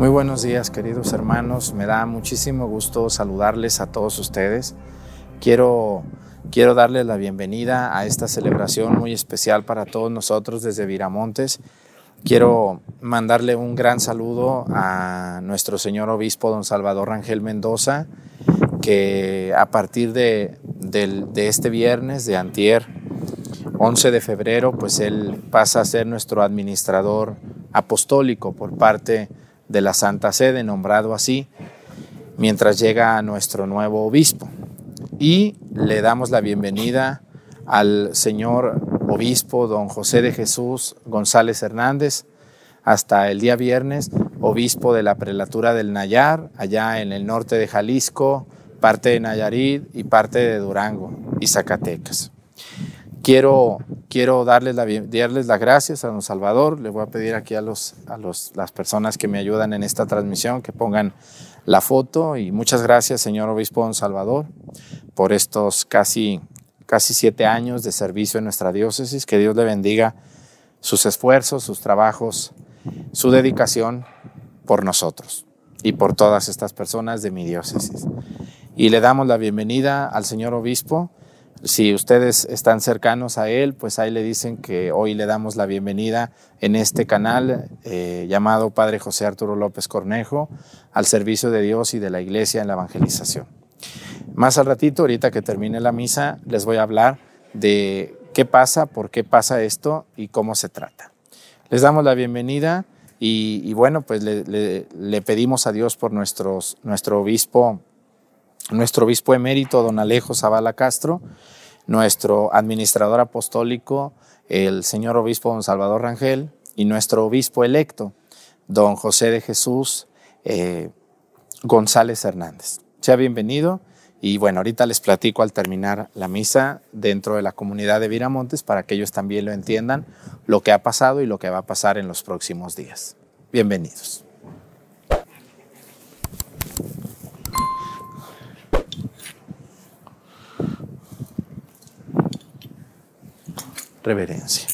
Muy buenos días, queridos hermanos. Me da muchísimo gusto saludarles a todos ustedes. Quiero, quiero darles la bienvenida a esta celebración muy especial para todos nosotros desde Viramontes. Quiero mandarle un gran saludo a nuestro señor obispo don Salvador Rangel Mendoza, que a partir de, este viernes, de antier, 11 de febrero, pues él pasa a ser nuestro administrador apostólico por parte de la Santa Sede, nombrado así, mientras llega nuestro nuevo obispo. Y le damos la bienvenida al señor obispo don José de Jesús González Hernández, hasta el día viernes, obispo de la prelatura del Nayar, allá en el norte de Jalisco, parte de Nayarit y parte de Durango y Zacatecas. Quiero, quiero darles, darles las gracias a don Salvador. Le voy a pedir aquí a, los, a los, las personas que me ayudan en esta transmisión que pongan la foto. Y muchas gracias, señor obispo don Salvador, por estos casi, casi siete años de servicio en nuestra diócesis. Que Dios le bendiga sus esfuerzos, sus trabajos, su dedicación por nosotros y por todas estas personas de mi diócesis. Y le damos la bienvenida al señor obispo si ustedes están cercanos a él, pues ahí le dicen que hoy le damos la bienvenida en este canal eh, llamado Padre José Arturo López Cornejo al servicio de Dios y de la iglesia en la evangelización. Más al ratito, ahorita que termine la misa, les voy a hablar de qué pasa, por qué pasa esto y cómo se trata. Les damos la bienvenida y, bueno, pues le, pedimos a Dios por nuestros, nuestro obispo nuestro obispo emérito, don Alejo Zavala Castro, nuestro administrador apostólico, el señor obispo don Salvador Rangel, y nuestro obispo electo, don José de Jesús eh, González Hernández. Sea bienvenido y bueno, ahorita les platico al terminar la misa dentro de la comunidad de Viramontes para que ellos también lo entiendan, lo que ha pasado y lo que va a pasar en los próximos días. Bienvenidos. Reverencia.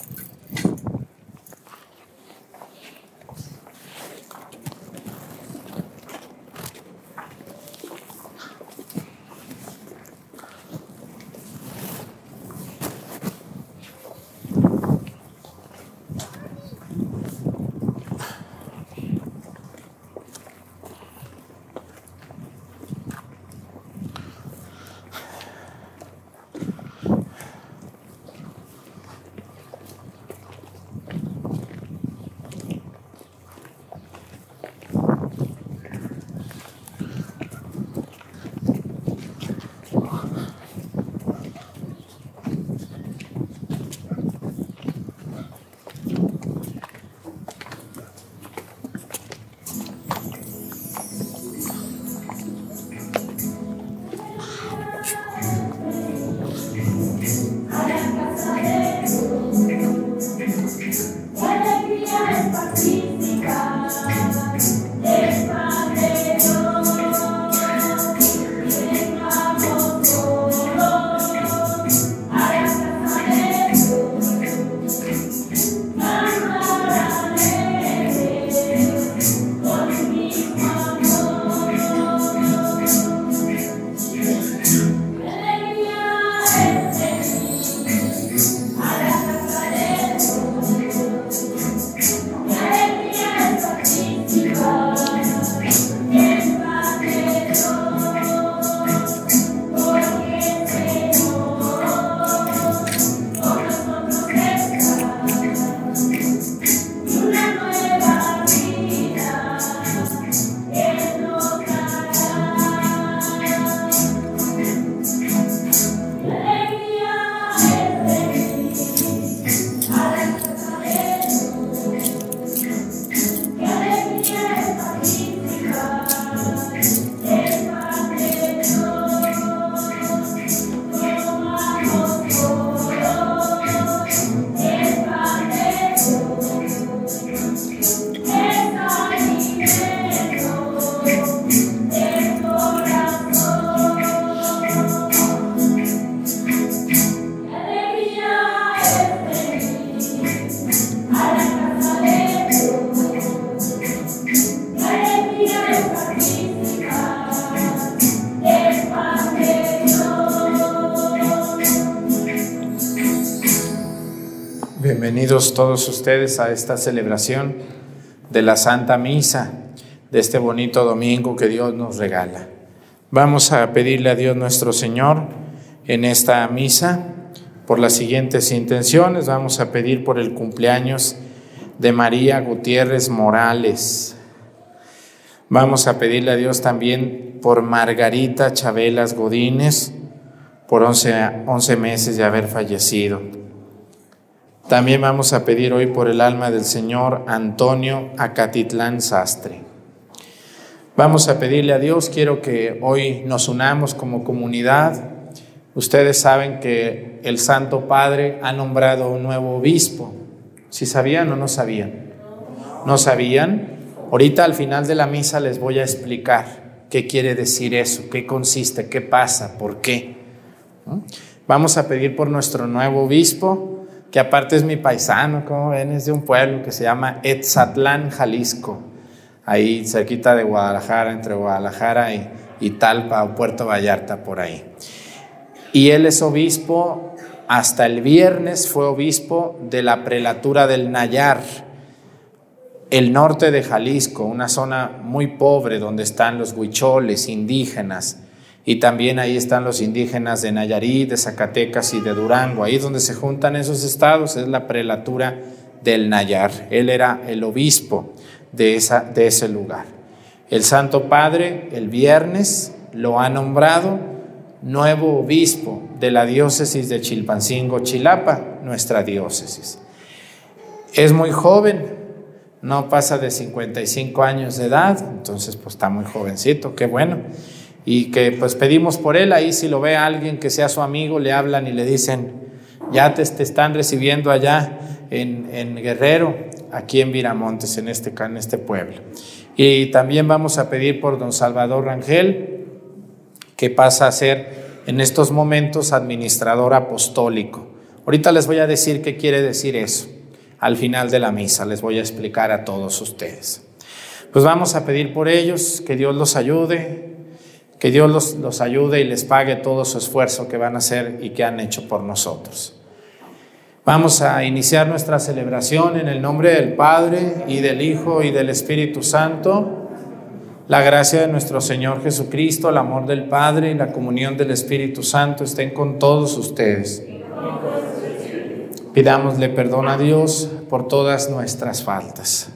Todos ustedes a esta celebración de la Santa Misa, de este bonito domingo que Dios nos regala. Vamos a pedirle a Dios nuestro Señor en esta misa por las siguientes intenciones. Vamos a pedir por el cumpleaños de María Gutiérrez Morales. Vamos a pedirle a Dios también por Margarita Chabelas Godínez, por 11, 11 meses de haber fallecido. También vamos a pedir hoy por el alma del Señor Antonio Acatitlán Sastre. Vamos a pedirle a Dios, quiero que hoy nos unamos como comunidad. Ustedes saben que el Santo Padre ha nombrado un nuevo obispo. ¿Si sabían o no sabían? ¿No sabían? Ahorita al final de la misa les voy a explicar qué quiere decir eso, qué consiste, qué pasa, por qué. Vamos a pedir por nuestro nuevo obispo, que aparte es mi paisano, como ven, es de un pueblo que se llama Etzatlán, Jalisco, ahí cerquita de Guadalajara, entre Guadalajara y, Talpa o Puerto Vallarta, por ahí. Y él es obispo, hasta el viernes fue obispo de la prelatura del Nayar, el norte de Jalisco, una zona muy pobre donde están los huicholes indígenas y también ahí están los indígenas de Nayarit, de Zacatecas y de Durango. Ahí donde se juntan esos estados es la prelatura del Nayar. Él era el obispo de, esa, de ese lugar. El Santo Padre el viernes lo ha nombrado nuevo obispo de la diócesis de Chilpancingo, Chilapa, nuestra diócesis. Es muy joven, no pasa de 55 años de edad, entonces pues está muy jovencito, qué bueno y que pues pedimos por él, ahí si lo ve alguien que sea su amigo, le hablan y le dicen, ya te, están recibiendo allá en, Guerrero, aquí en Viramontes, en este, en este pueblo. Y también vamos a pedir por don Salvador Rangel, que pasa a ser en estos momentos administrador apostólico. Ahorita les voy a decir qué quiere decir eso. Al final de la misa les voy a explicar a todos ustedes. Pues vamos a pedir por ellos, que Dios los ayude, que Dios los, ayude y les pague todo su esfuerzo que van a hacer y que han hecho por nosotros. Vamos a iniciar nuestra celebración en el nombre del Padre y del Hijo y del Espíritu Santo. La gracia de nuestro Señor Jesucristo, el amor del Padre y la comunión del Espíritu Santo estén con todos ustedes. Pidámosle perdón a Dios por todas nuestras faltas.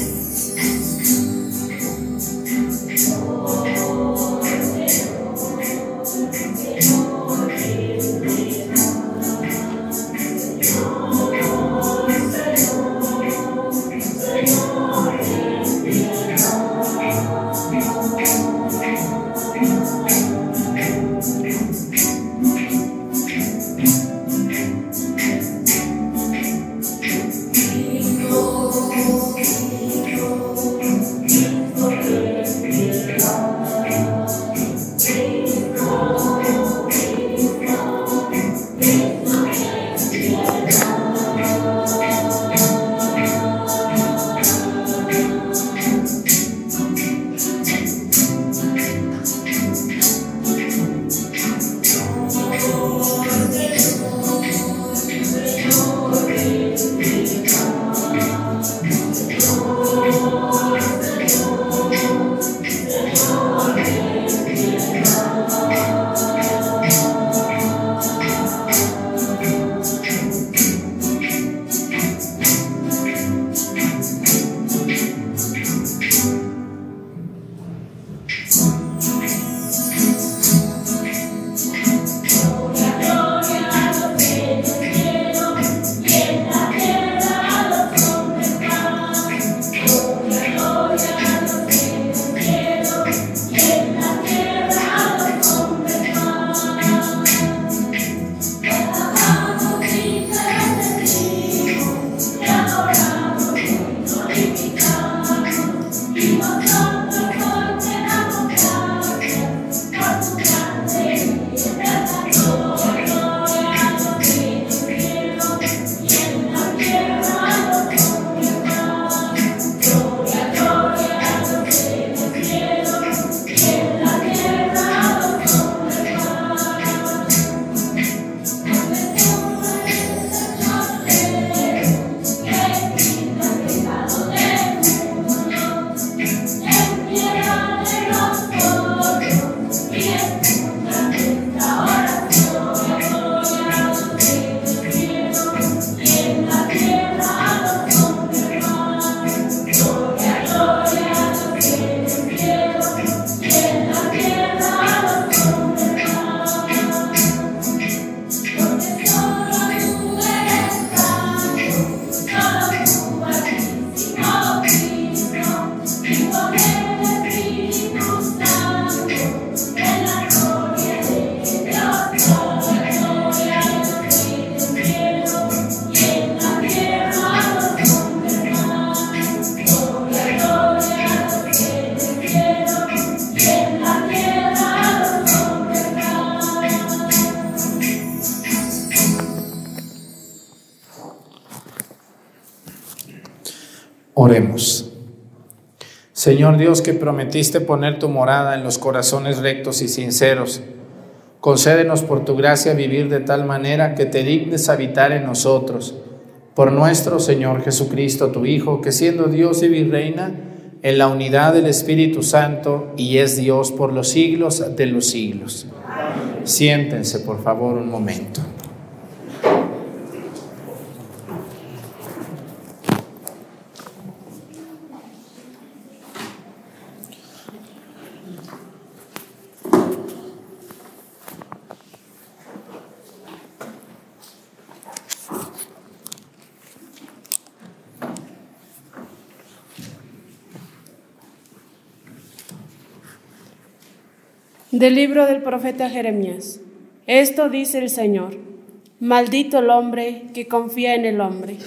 Señor Dios, que prometiste poner tu morada en los corazones rectos y sinceros, concédenos por tu gracia vivir de tal manera que te dignes habitar en nosotros. Por nuestro Señor Jesucristo, tu Hijo, que siendo Dios y virreina, en la unidad del Espíritu Santo y es Dios por los siglos de los siglos. Siéntense, por favor, un momento. Del libro del profeta Jeremías. Esto dice el Señor. Maldito el hombre que confía en el hombre,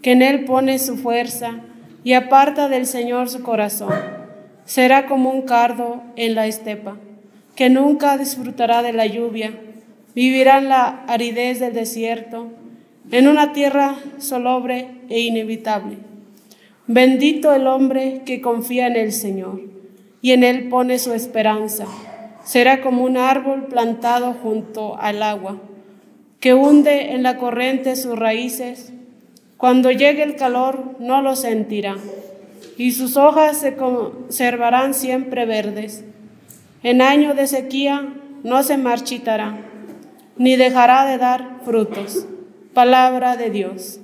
que en él pone su fuerza y aparta del Señor su corazón. Será como un cardo en la estepa, que nunca disfrutará de la lluvia, vivirá en la aridez del desierto, en una tierra solobre e inevitable. Bendito el hombre que confía en el Señor y en él pone su esperanza será como un árbol plantado junto al agua, que hunde en la corriente sus raíces. Cuando llegue el calor no lo sentirá, y sus hojas se conservarán siempre verdes. En año de sequía no se marchitará, ni dejará de dar frutos. Palabra de Dios.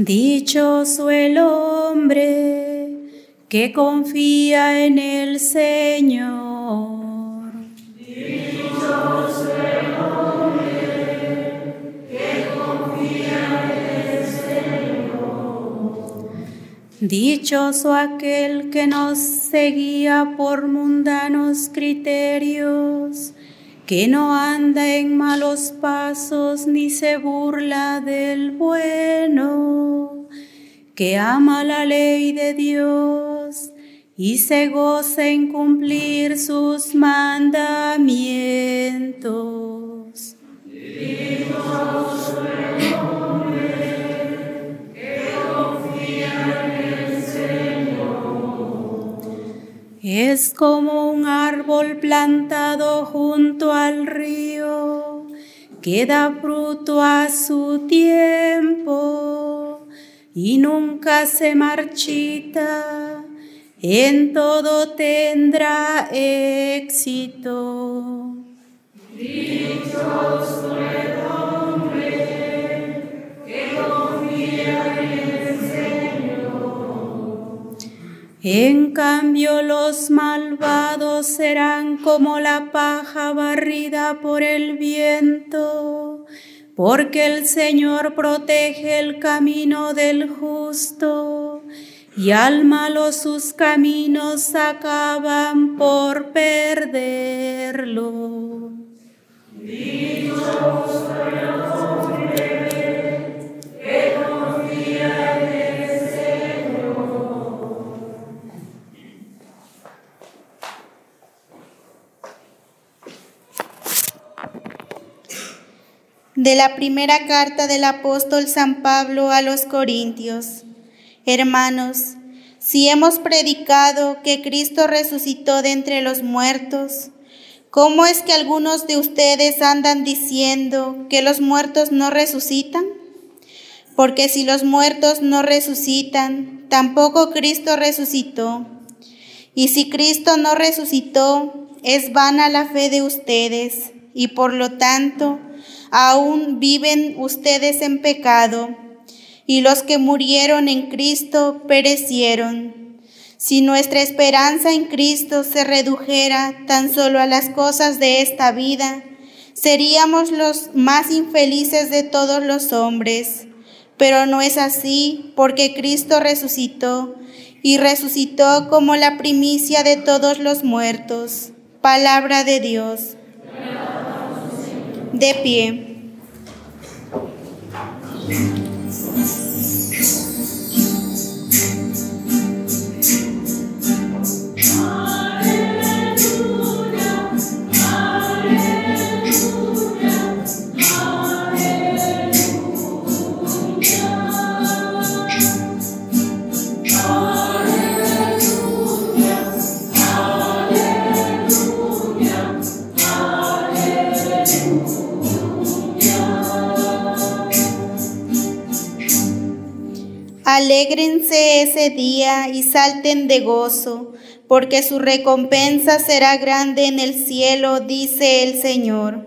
Dichoso el hombre que confía en el Señor. Dichoso el hombre que confía en el Señor. Dichoso aquel que nos seguía por mundanos criterios que no anda en malos pasos ni se burla del bueno, que ama la ley de Dios y se goza en cumplir sus mandamientos. Es como un árbol plantado junto al río, que da fruto a su tiempo y nunca se marchita, en todo tendrá éxito. En cambio los malvados serán como la paja barrida por el viento, porque el Señor protege el camino del justo, y al malo sus caminos acaban por perderlo. De la primera carta del apóstol San Pablo a los Corintios. Hermanos, si hemos predicado que Cristo resucitó de entre los muertos, ¿cómo es que algunos de ustedes andan diciendo que los muertos no resucitan? Porque si los muertos no resucitan, tampoco Cristo resucitó. Y si Cristo no resucitó, es vana la fe de ustedes, y por lo tanto, aún viven ustedes en pecado, y los que murieron en Cristo perecieron. Si nuestra esperanza en Cristo se redujera tan solo a las cosas de esta vida, seríamos los más infelices de todos los hombres. Pero no es así, porque Cristo resucitó y resucitó como la primicia de todos los muertos. Palabra de Dios de pie. Alégrense ese día y salten de gozo, porque su recompensa será grande en el cielo, dice el Señor.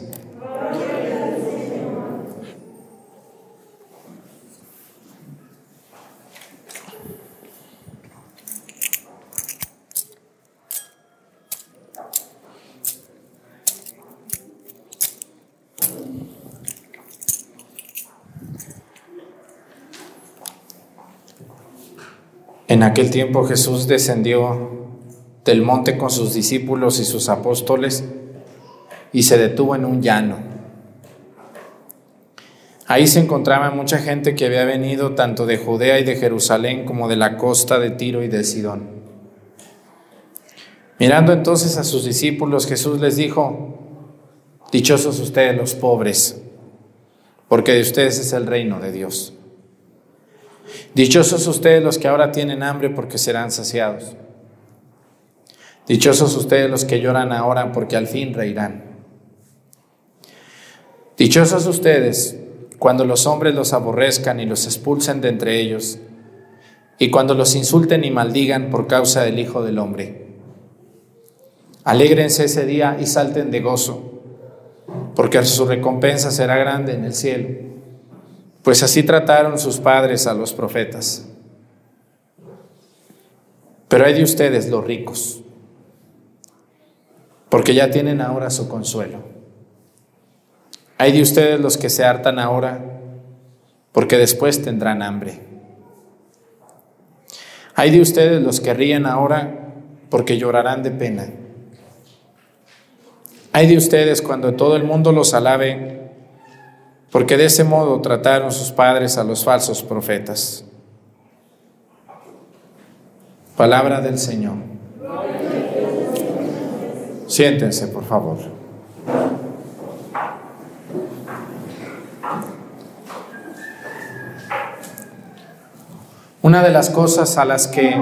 En aquel tiempo Jesús descendió del monte con sus discípulos y sus apóstoles y se detuvo en un llano. Ahí se encontraba mucha gente que había venido tanto de Judea y de Jerusalén como de la costa de Tiro y de Sidón. Mirando entonces a sus discípulos, Jesús les dijo, Dichosos ustedes los pobres, porque de ustedes es el reino de Dios. Dichosos ustedes los que ahora tienen hambre porque serán saciados. Dichosos ustedes los que lloran ahora porque al fin reirán. Dichosos ustedes cuando los hombres los aborrezcan y los expulsen de entre ellos, y cuando los insulten y maldigan por causa del Hijo del Hombre. Alégrense ese día y salten de gozo, porque su recompensa será grande en el cielo pues así trataron sus padres a los profetas. Pero hay de ustedes los ricos, porque ya tienen ahora su consuelo. Hay de ustedes los que se hartan ahora, porque después tendrán hambre. Hay de ustedes los que ríen ahora, porque llorarán de pena. Hay de ustedes cuando todo el mundo los alabe, porque de ese modo trataron sus padres a los falsos profetas. Palabra del Señor. Siéntense, por favor. Una de las cosas a las que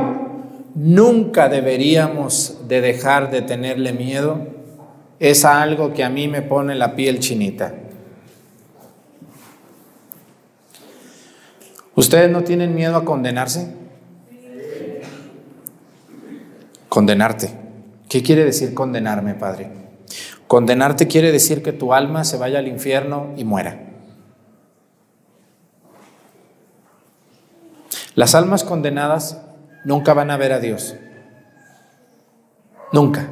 nunca deberíamos de dejar de tenerle miedo es a algo que a mí me pone la piel chinita. ¿Ustedes no tienen miedo a condenarse? Condenarte. ¿Qué quiere decir condenarme, Padre? Condenarte quiere decir que tu alma se vaya al infierno y muera. Las almas condenadas nunca van a ver a Dios. Nunca.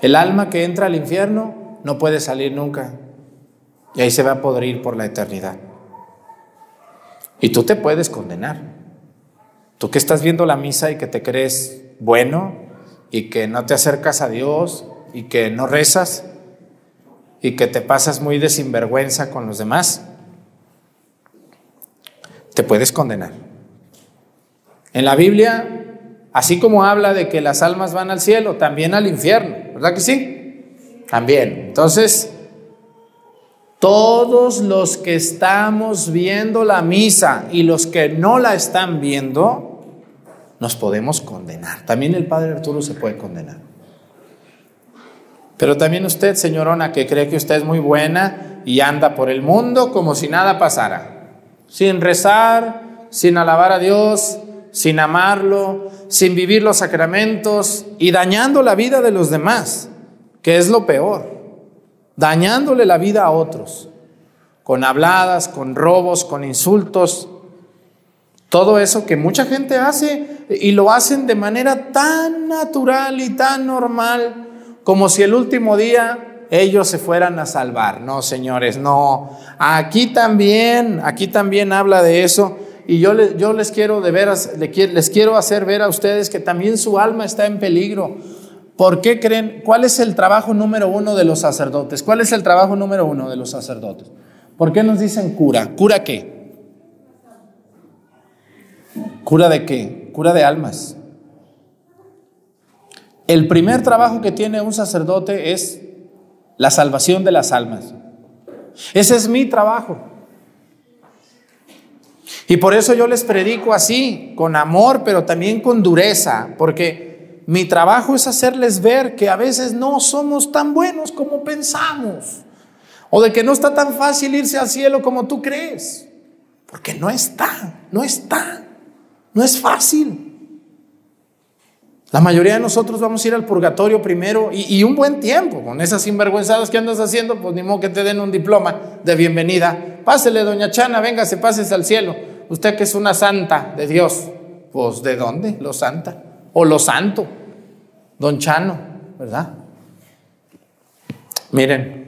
El alma que entra al infierno no puede salir nunca. Y ahí se va a podrir por la eternidad. Y tú te puedes condenar. Tú que estás viendo la misa y que te crees bueno y que no te acercas a Dios y que no rezas y que te pasas muy de sinvergüenza con los demás, te puedes condenar. En la Biblia, así como habla de que las almas van al cielo, también al infierno, ¿verdad que sí? También. Entonces, todos los que estamos viendo la misa y los que no la están viendo, nos podemos condenar. También el Padre Arturo se puede condenar. Pero también usted, señorona, que cree que usted es muy buena y anda por el mundo como si nada pasara, sin rezar, sin alabar a Dios, sin amarlo, sin vivir los sacramentos y dañando la vida de los demás, que es lo peor dañándole la vida a otros. con habladas, con robos, con insultos, todo eso que mucha gente hace y lo hacen de manera tan natural y tan normal como si el último día ellos se fueran a salvar. No, señores, no. Aquí también, aquí también habla de eso. Y yo, les, quiero de veras, les quiero hacer ver a ustedes que también su alma está en peligro. ¿Por qué creen? ¿Cuál es el trabajo número uno de los sacerdotes? ¿Cuál es el trabajo número uno de los sacerdotes? ¿Por qué nos dicen cura? ¿Cura qué? ¿Cura de qué? Cura de almas. El primer trabajo que tiene un sacerdote es la salvación de las almas. Ese es mi trabajo. Y por eso yo les predico así, con amor, pero también con dureza, porque mi trabajo es hacerles ver que a veces no somos tan buenos como pensamos, o de que no está tan fácil irse al cielo como tú crees, porque no está, no está. No es fácil. La mayoría de nosotros vamos a ir al purgatorio primero y, un buen tiempo. Con esas sinvergüenzadas que andas haciendo, pues ni modo que te den un diploma de bienvenida. Pásele, doña Chana, venga, se pases al cielo. Usted que es una santa de Dios. Pues ¿de dónde? Lo santa. O lo santo. Don Chano, ¿verdad? Miren,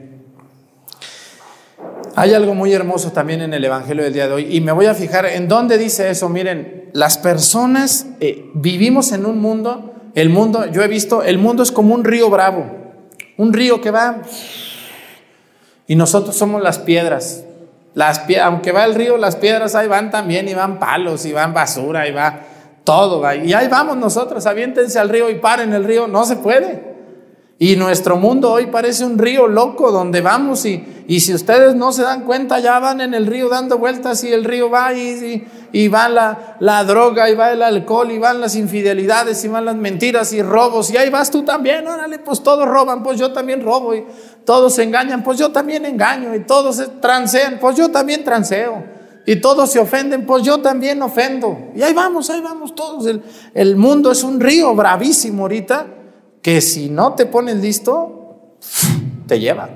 hay algo muy hermoso también en el Evangelio del día de hoy y me voy a fijar en dónde dice eso. Miren, las personas eh, vivimos en un mundo, el mundo, yo he visto, el mundo es como un río bravo, un río que va y nosotros somos las piedras. Las, aunque va el río, las piedras ahí van también y van palos y van basura y va todo. Y ahí vamos nosotros, aviéntense al río y paren el río, no se puede. Y nuestro mundo hoy parece un río loco donde vamos y, y si ustedes no se dan cuenta ya van en el río dando vueltas y el río va y, y, va la, la, droga y va el alcohol y van las infidelidades y van las mentiras y robos y ahí vas tú también, órale, pues todos roban, pues yo también robo y todos engañan, pues yo también engaño y todos se transean, pues yo también transeo y todos se ofenden, pues yo también ofendo. Y ahí vamos, ahí vamos todos. El, el mundo es un río bravísimo ahorita que si no te pones listo, te lleva.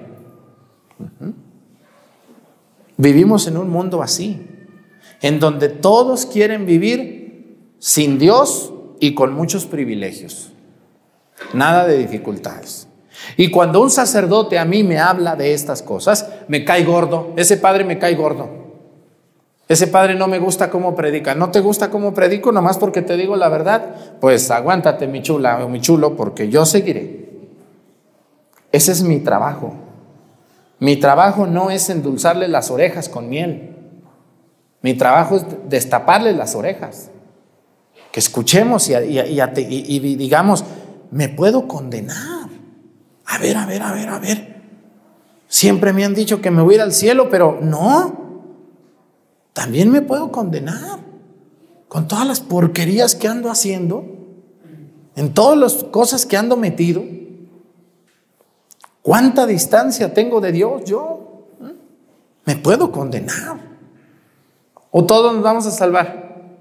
Vivimos en un mundo así, en donde todos quieren vivir sin Dios y con muchos privilegios. Nada de dificultades. Y cuando un sacerdote a mí me habla de estas cosas, me cae gordo. Ese padre me cae gordo. Ese padre no me gusta cómo predica. ¿No te gusta cómo predico nomás porque te digo la verdad? Pues aguántate, mi chula o mi chulo, porque yo seguiré. Ese es mi trabajo. Mi trabajo no es endulzarle las orejas con miel. Mi trabajo es destaparle las orejas. Que escuchemos y, y digamos, me puedo condenar. A ver, a ver, a ver, a ver. Siempre me han dicho que me voy a ir al cielo, pero no también me puedo condenar con todas las porquerías que ando haciendo, en todas las cosas que ando metido. ¿Cuánta distancia tengo de Dios yo? ¿Mm? Me puedo condenar. ¿O todos nos vamos a salvar?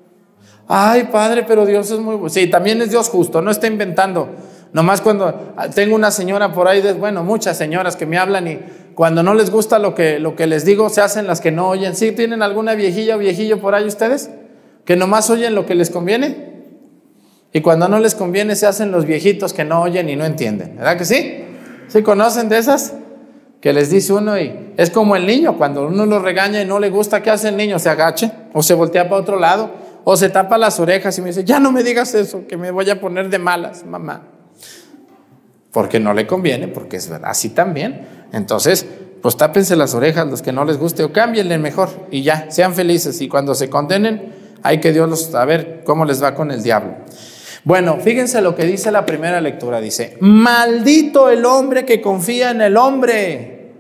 Ay, Padre, pero Dios es muy bueno. Sí, también es Dios justo, no está inventando. Nomás cuando tengo una señora por ahí, bueno, muchas señoras que me hablan y cuando no les gusta lo que, lo que les digo, se hacen las que no oyen. ¿Sí tienen alguna viejilla o viejillo por ahí ustedes? Que nomás oyen lo que les conviene. Y cuando no les conviene, se hacen los viejitos que no oyen y no entienden. ¿Verdad que sí? ¿Sí conocen de esas? Que les dice uno y es como el niño, cuando uno lo regaña y no le gusta, ¿qué hace el niño? Se agacha o se voltea para otro lado o se tapa las orejas y me dice, ya no me digas eso, que me voy a poner de malas, mamá. Porque no le conviene, porque es verdad, así también. Entonces, pues tápense las orejas los que no les guste o cámbienle mejor y ya, sean felices. Y cuando se condenen, hay que Dios los, a ver cómo les va con el diablo. Bueno, fíjense lo que dice la primera lectura. Dice, maldito el hombre que confía en el hombre,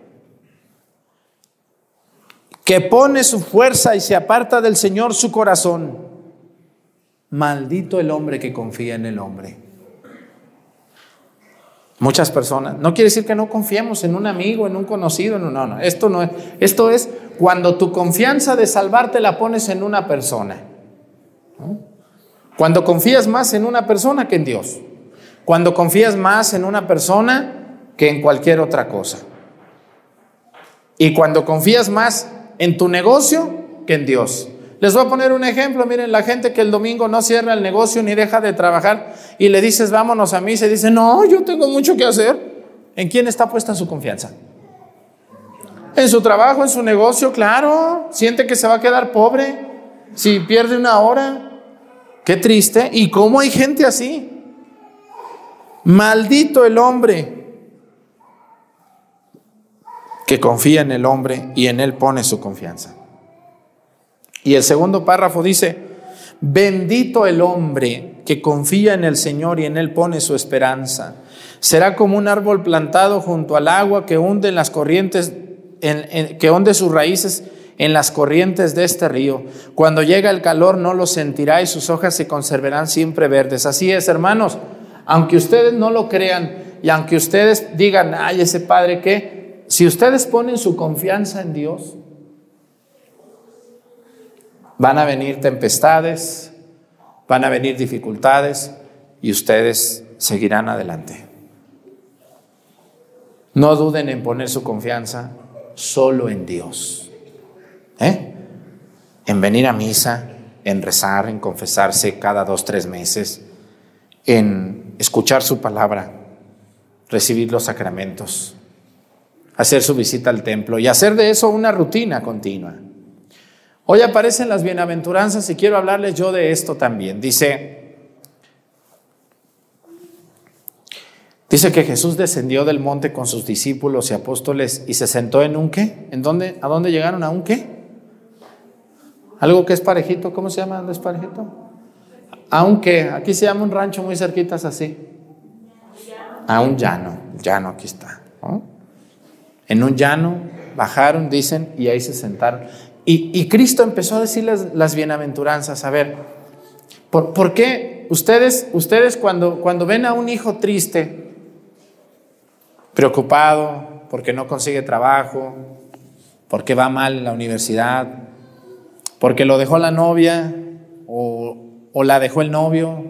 que pone su fuerza y se aparta del Señor su corazón. Maldito el hombre que confía en el hombre. Muchas personas. No quiere decir que no confiemos en un amigo, en un conocido, no, no, esto no es. Esto es cuando tu confianza de salvarte la pones en una persona. Cuando confías más en una persona que en Dios. Cuando confías más en una persona que en cualquier otra cosa. Y cuando confías más en tu negocio que en Dios. Les voy a poner un ejemplo. Miren, la gente que el domingo no cierra el negocio ni deja de trabajar y le dices, vámonos a mí, se dice, no, yo tengo mucho que hacer. ¿En quién está puesta su confianza? En su trabajo, en su negocio, claro. Siente que se va a quedar pobre si pierde una hora. Qué triste. ¿Y cómo hay gente así? Maldito el hombre que confía en el hombre y en él pone su confianza. Y el segundo párrafo dice, bendito el hombre que confía en el Señor y en él pone su esperanza. Será como un árbol plantado junto al agua que hunde las corrientes, que hunde sus raíces en las corrientes de este río. Cuando llega el calor no lo sentirá y sus hojas se conservarán siempre verdes. Así es, hermanos, aunque ustedes no lo crean y aunque ustedes digan, ay, ese padre que si ustedes ponen su confianza en Dios, van a venir tempestades, van a venir dificultades y ustedes seguirán adelante. No duden en poner su confianza solo en Dios. ¿eh? En venir a misa, en rezar, en confesarse cada dos, tres meses, en escuchar su palabra, recibir los sacramentos hacer su visita al templo y hacer de eso una rutina continua. Hoy aparecen las bienaventuranzas y quiero hablarles yo de esto también. Dice, dice que Jesús descendió del monte con sus discípulos y apóstoles y se sentó en un qué. ¿En dónde? ¿A dónde llegaron? ¿A un qué? Algo que es parejito, ¿cómo se llama? ¿Dónde es parejito? A un qué. Aquí se llama un rancho muy cerquitas así. A un llano. Llano, aquí está. En un llano bajaron, dicen, y ahí se sentaron. Y, Cristo empezó a decirles las bienaventuranzas. A ver, ¿por, qué ustedes, ustedes cuando, cuando ven a un hijo triste, preocupado, porque no consigue trabajo, porque va mal en la universidad, porque lo dejó la novia o, o la dejó el novio,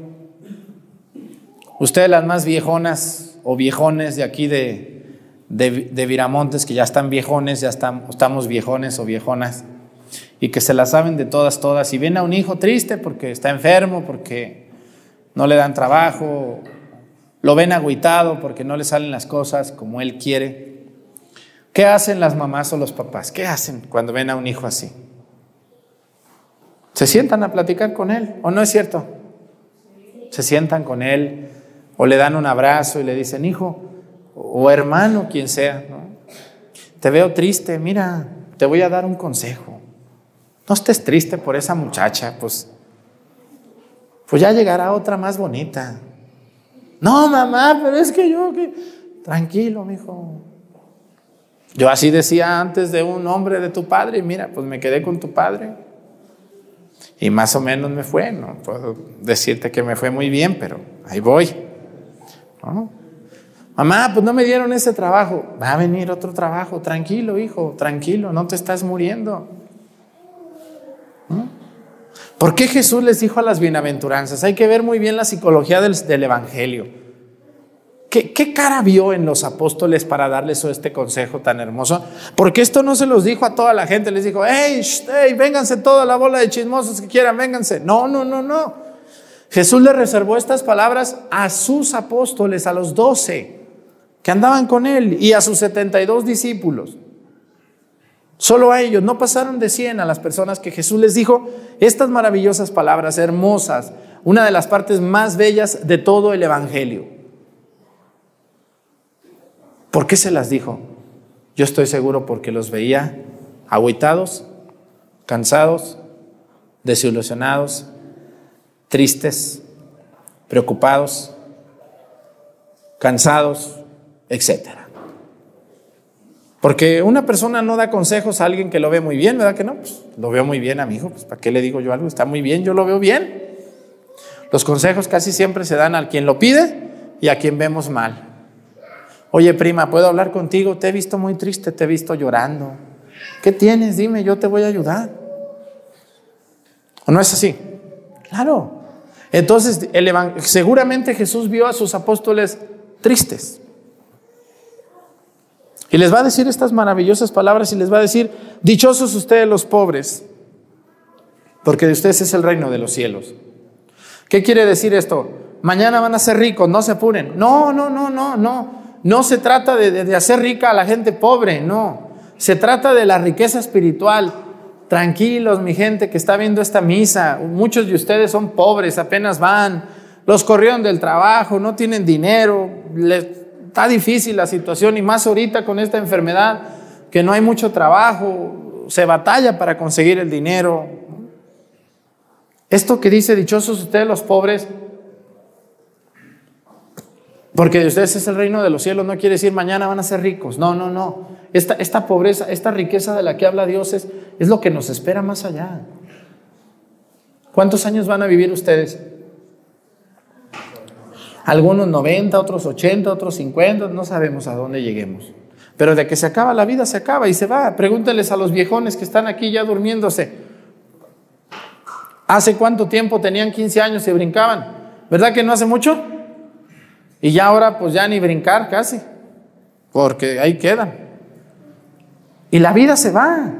ustedes las más viejonas o viejones de aquí de, de, Viramontes que ya están viejones, ya estamos viejones o viejonas, y que se la saben de todas, todas, y ven a un hijo triste porque está enfermo, porque no le dan trabajo, lo ven agüitado porque no le salen las cosas como él quiere. ¿Qué hacen las mamás o los papás? ¿Qué hacen cuando ven a un hijo así? ¿Se sientan a platicar con él o no es cierto? Se sientan con él o le dan un abrazo y le dicen, hijo, o hermano, quien sea, te veo triste, mira, te voy a dar un consejo. No estés triste por esa muchacha, pues, pues ya llegará otra más bonita. No, mamá, pero es que yo, que... tranquilo, mijo. Yo así decía antes de un hombre de tu padre, mira, pues me quedé con tu padre. Y más o menos me fue, no puedo decirte que me fue muy bien, pero ahí voy. Mamá, pues no me dieron ese trabajo. Va a venir otro trabajo. Tranquilo, hijo, tranquilo, no te estás muriendo. ¿Por qué Jesús les dijo a las bienaventuranzas? Hay que ver muy bien la psicología del, Evangelio. ¿Qué, ¿Qué, cara vio en los apóstoles para darles este consejo tan hermoso? Porque esto no se los dijo a toda la gente, les dijo, hey, hey, vénganse toda la bola de chismosos que quieran, vénganse. No, no, no, no. Jesús le reservó estas palabras a sus apóstoles, a los doce que andaban con él y a sus 72 discípulos. Solo a ellos, no pasaron de 100 a las personas que Jesús les dijo estas maravillosas palabras, hermosas, una de las partes más bellas de todo el Evangelio. ¿Por qué se las dijo? Yo estoy seguro porque los veía agüitados, cansados, desilusionados, tristes, preocupados, cansados, etcétera. Porque una persona no da consejos a alguien que lo ve muy bien, ¿verdad que no? Pues lo veo muy bien a mi hijo, pues ¿para qué le digo yo algo? Está muy bien, yo lo veo bien. Los consejos casi siempre se dan a quien lo pide y a quien vemos mal. Oye, prima, ¿puedo hablar contigo? Te he visto muy triste, te he visto llorando. ¿Qué tienes? Dime, yo te voy a ayudar. ¿O no es así? Claro. Entonces, seguramente Jesús vio a sus apóstoles tristes Y les va a decir estas maravillosas palabras y les va a decir, dichosos ustedes los pobres, porque de ustedes es el reino de los cielos. ¿Qué quiere decir esto? Mañana van a ser ricos, no se apuren. No, no, no, no, no. No se trata de, de hacer rica a la gente pobre, no. Se trata de la riqueza espiritual. Tranquilos, mi gente que está viendo esta misa. Muchos de ustedes son pobres, apenas van. Los corrieron del trabajo, no tienen dinero. Está difícil la situación y más ahorita con esta enfermedad que no hay mucho trabajo. Se batalla para conseguir el dinero. Esto que dice dichosos ustedes los pobres, porque de ustedes es el reino de los cielos, no quiere decir mañana van a ser ricos. No, no, no. Esta, esta pobreza, esta riqueza de la que habla Dios es, es lo que nos espera más allá. ¿Cuántos años van a vivir ustedes? Algunos 90, otros 80, otros 50, no sabemos a dónde lleguemos. Pero de que se acaba la vida, se acaba y se va. Pregúntenles a los viejones que están aquí ya durmiéndose. ¿Hace cuánto tiempo tenían 15 años y brincaban? ¿Verdad que no hace mucho? Y ya ahora pues ya ni brincar casi, porque ahí quedan. Y la vida se va.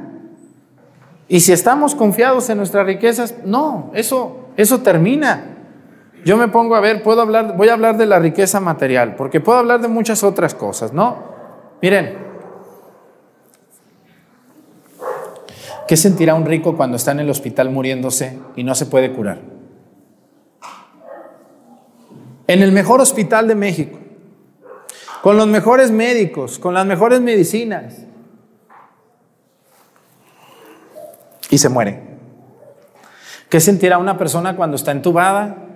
Y si estamos confiados en nuestras riquezas, no, eso, eso termina. Yo me pongo a ver, puedo hablar, voy a hablar de la riqueza material, porque puedo hablar de muchas otras cosas, ¿no? Miren, ¿qué sentirá un rico cuando está en el hospital muriéndose y no se puede curar? en el mejor hospital de México, con los mejores médicos, con las mejores medicinas. Y se muere. ¿Qué sentirá una persona cuando está entubada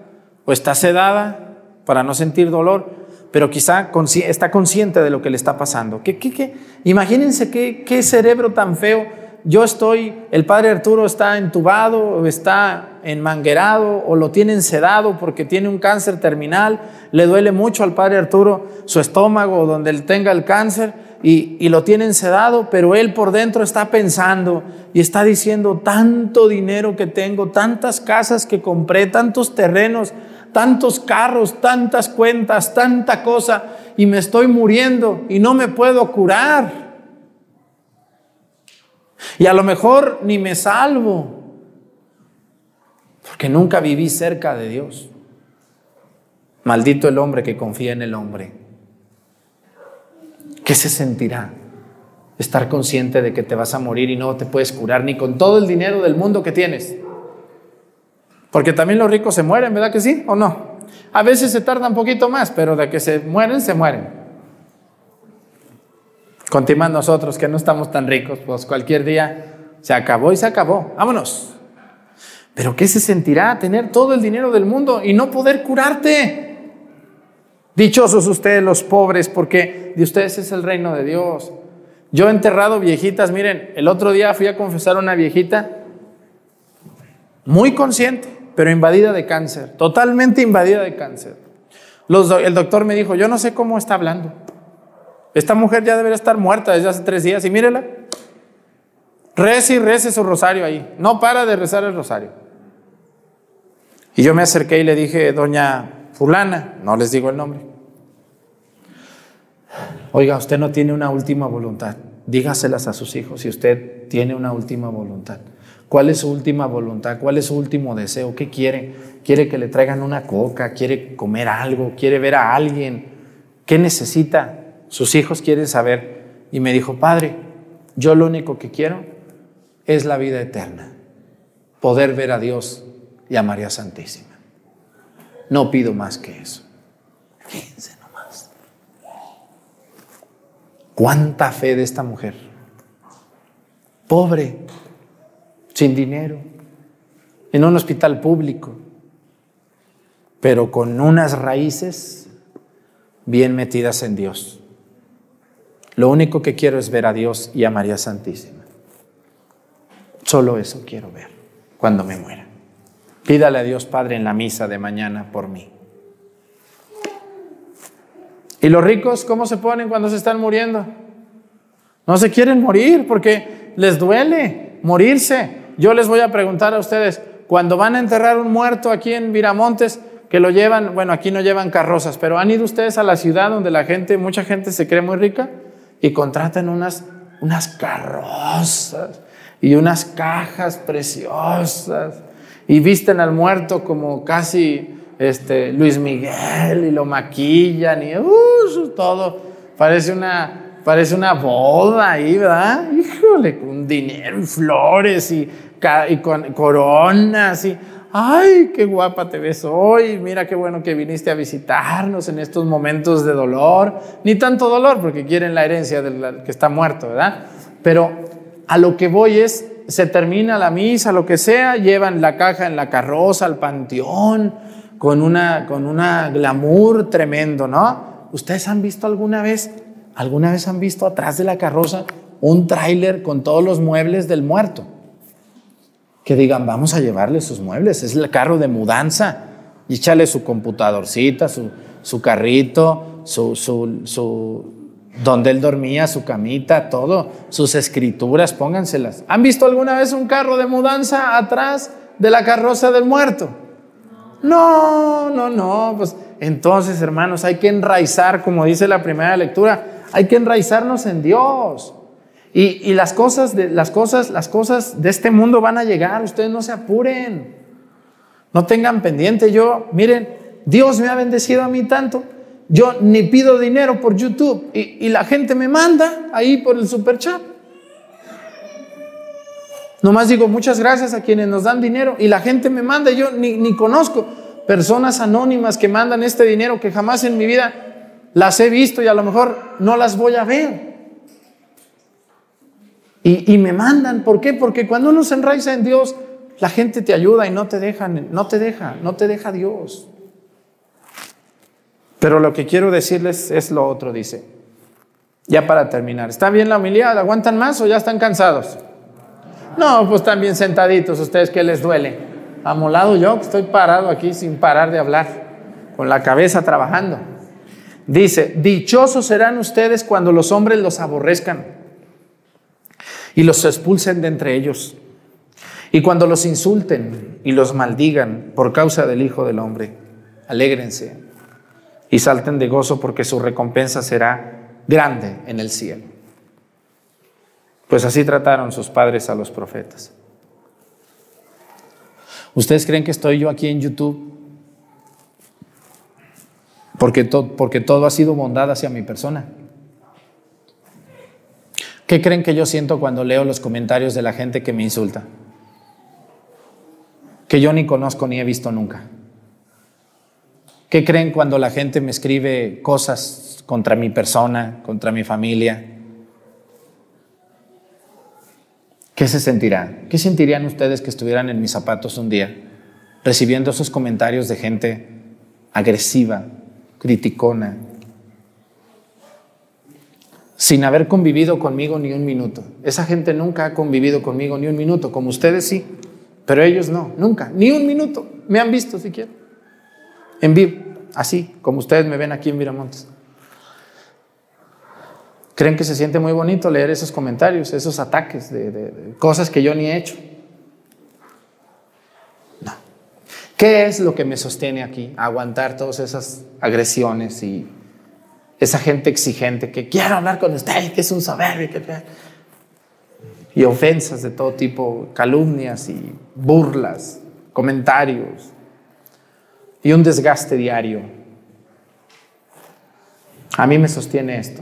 o está sedada para no sentir dolor, pero quizá está consciente de lo que le está pasando? ¿Qué, qué, qué? Imagínense qué, qué cerebro tan feo yo estoy, el padre Arturo está entubado o está enmanguerado o lo tienen sedado porque tiene un cáncer terminal, le duele mucho al padre Arturo su estómago donde él tenga el cáncer y, y lo tienen sedado, pero él por dentro está pensando y está diciendo tanto dinero que tengo, tantas casas que compré, tantos terrenos, tantos carros, tantas cuentas, tanta cosa y me estoy muriendo y no me puedo curar. Y a lo mejor ni me salvo, porque nunca viví cerca de Dios. Maldito el hombre que confía en el hombre. ¿Qué se sentirá? Estar consciente de que te vas a morir y no te puedes curar ni con todo el dinero del mundo que tienes. Porque también los ricos se mueren, ¿verdad que sí o no? A veces se tarda un poquito más, pero de que se mueren, se mueren. Continuamos nosotros que no estamos tan ricos, pues cualquier día se acabó y se acabó. Vámonos. Pero ¿qué se sentirá tener todo el dinero del mundo y no poder curarte? Dichosos ustedes los pobres, porque de ustedes es el reino de Dios. Yo he enterrado viejitas, miren, el otro día fui a confesar a una viejita muy consciente, pero invadida de cáncer, totalmente invadida de cáncer. el doctor me dijo, yo no sé cómo está hablando. Esta mujer ya debería estar muerta desde hace tres días y mírela. Rece y rece su rosario ahí. No para de rezar el rosario. Y yo me acerqué y le dije, doña fulana, no les digo el nombre. Oiga, usted no tiene una última voluntad. Dígaselas a sus hijos si usted tiene una última voluntad. ¿Cuál es su última voluntad? ¿Cuál es su último deseo? ¿Qué quiere? ¿Quiere que le traigan una coca? ¿Quiere comer algo? ¿Quiere ver a alguien? ¿Qué necesita? Sus hijos quieren saber. Y me dijo, Padre, yo lo único que quiero es la vida eterna. Poder ver a Dios y a María Santísima. No pido más que eso. Fíjense nomás. ¿Cuánta fe de esta mujer? Pobre, sin dinero, en un hospital público, pero con unas raíces bien metidas en Dios. Lo único que quiero es ver a Dios y a María Santísima. Solo eso quiero ver cuando me muera. Pídale a Dios Padre en la misa de mañana por mí. ¿Y los ricos cómo se ponen cuando se están muriendo? No se quieren morir porque les duele morirse. Yo les voy a preguntar a ustedes, cuando van a enterrar un muerto aquí en Viramontes, que lo llevan, bueno, aquí no llevan carrozas, pero ¿han ido ustedes a la ciudad donde la gente, mucha gente se cree muy rica? y contratan unas, unas carrozas y unas cajas preciosas y visten al muerto como casi este, Luis Miguel y lo maquillan y uh, todo. Parece una, parece una boda ahí, ¿verdad? Híjole, con dinero y flores y, y con coronas y ay, qué guapa te ves hoy, mira qué bueno que viniste a visitarnos en estos momentos de dolor, ni tanto dolor porque quieren la herencia del que está muerto, ¿verdad? Pero a lo que voy es, se termina la misa, lo que sea, llevan la caja en la carroza al panteón con una, con una glamour tremendo, ¿no? ¿Ustedes han visto alguna vez, alguna vez han visto atrás de la carroza un tráiler con todos los muebles del muerto? Que digan, vamos a llevarle sus muebles, es el carro de mudanza, y échale su computadorcita, su, su carrito, su, su, su, donde él dormía, su camita, todo, sus escrituras, pónganselas. ¿Han visto alguna vez un carro de mudanza atrás de la carroza del muerto? No, no, no, pues entonces hermanos hay que enraizar, como dice la primera lectura, hay que enraizarnos en Dios. Y, las, cosas de, las, cosas, las cosas de este mundo van a llegar, ustedes no se apuren, no tengan pendiente. Yo, miren, Dios me ha bendecido a mí tanto, yo ni pido dinero por YouTube y, la gente me manda ahí por el super chat. Nomás digo muchas gracias a quienes nos dan dinero y la gente me manda, yo ni, ni conozco personas anónimas que mandan este dinero que jamás en mi vida las he visto y a lo mejor no las voy a ver. Y, me mandan, ¿por qué? Porque cuando uno se enraiza en Dios, la gente te ayuda y no te deja, no te deja, no te deja Dios. Pero lo que quiero decirles es lo otro, dice. Ya para terminar, ¿está bien la humildad? ¿Aguantan más o ya están cansados? No, pues están bien sentaditos, ustedes qué les duele. Amolado yo, estoy parado aquí sin parar de hablar, con la cabeza trabajando. Dice, dichosos serán ustedes cuando los hombres los aborrezcan y los expulsen de entre ellos. Y cuando los insulten y los maldigan por causa del Hijo del Hombre, alégrense y salten de gozo porque su recompensa será grande en el cielo. Pues así trataron sus padres a los profetas. ¿Ustedes creen que estoy yo aquí en YouTube? Porque, porque todo ha sido bondad hacia mi persona. ¿Qué creen que yo siento cuando leo los comentarios de la gente que me insulta? Que yo ni conozco ni he visto nunca. ¿Qué creen cuando la gente me escribe cosas contra mi persona, contra mi familia? ¿Qué se sentirá? ¿Qué sentirían ustedes que estuvieran en mis zapatos un día recibiendo esos comentarios de gente agresiva, criticona, sin haber convivido conmigo ni un minuto. Esa gente nunca ha convivido conmigo ni un minuto, como ustedes sí, pero ellos no, nunca, ni un minuto. Me han visto siquiera. En vivo, así, como ustedes me ven aquí en Miramontes. ¿Creen que se siente muy bonito leer esos comentarios, esos ataques de, de cosas que yo ni he hecho? No. ¿Qué es lo que me sostiene aquí? Aguantar todas esas agresiones y esa gente exigente que quiero hablar con usted, que es un soberbio, y ofensas de todo tipo, calumnias y burlas, comentarios, y un desgaste diario. A mí me sostiene esto.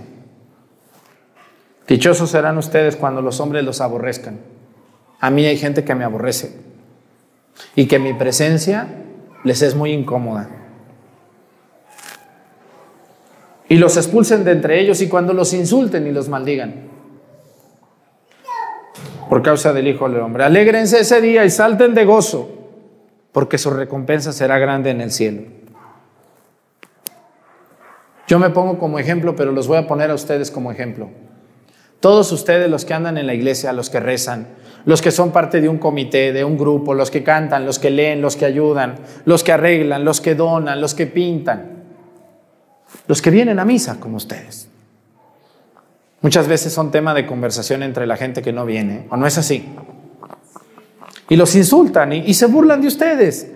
Dichosos serán ustedes cuando los hombres los aborrezcan. A mí hay gente que me aborrece y que mi presencia les es muy incómoda. Y los expulsen de entre ellos y cuando los insulten y los maldigan. Por causa del Hijo del Hombre. Alégrense ese día y salten de gozo, porque su recompensa será grande en el cielo. Yo me pongo como ejemplo, pero los voy a poner a ustedes como ejemplo. Todos ustedes, los que andan en la iglesia, los que rezan, los que son parte de un comité, de un grupo, los que cantan, los que leen, los que ayudan, los que arreglan, los que donan, los que pintan los que vienen a misa como ustedes. Muchas veces son tema de conversación entre la gente que no viene, ¿o no es así? Y los insultan y, se burlan de ustedes.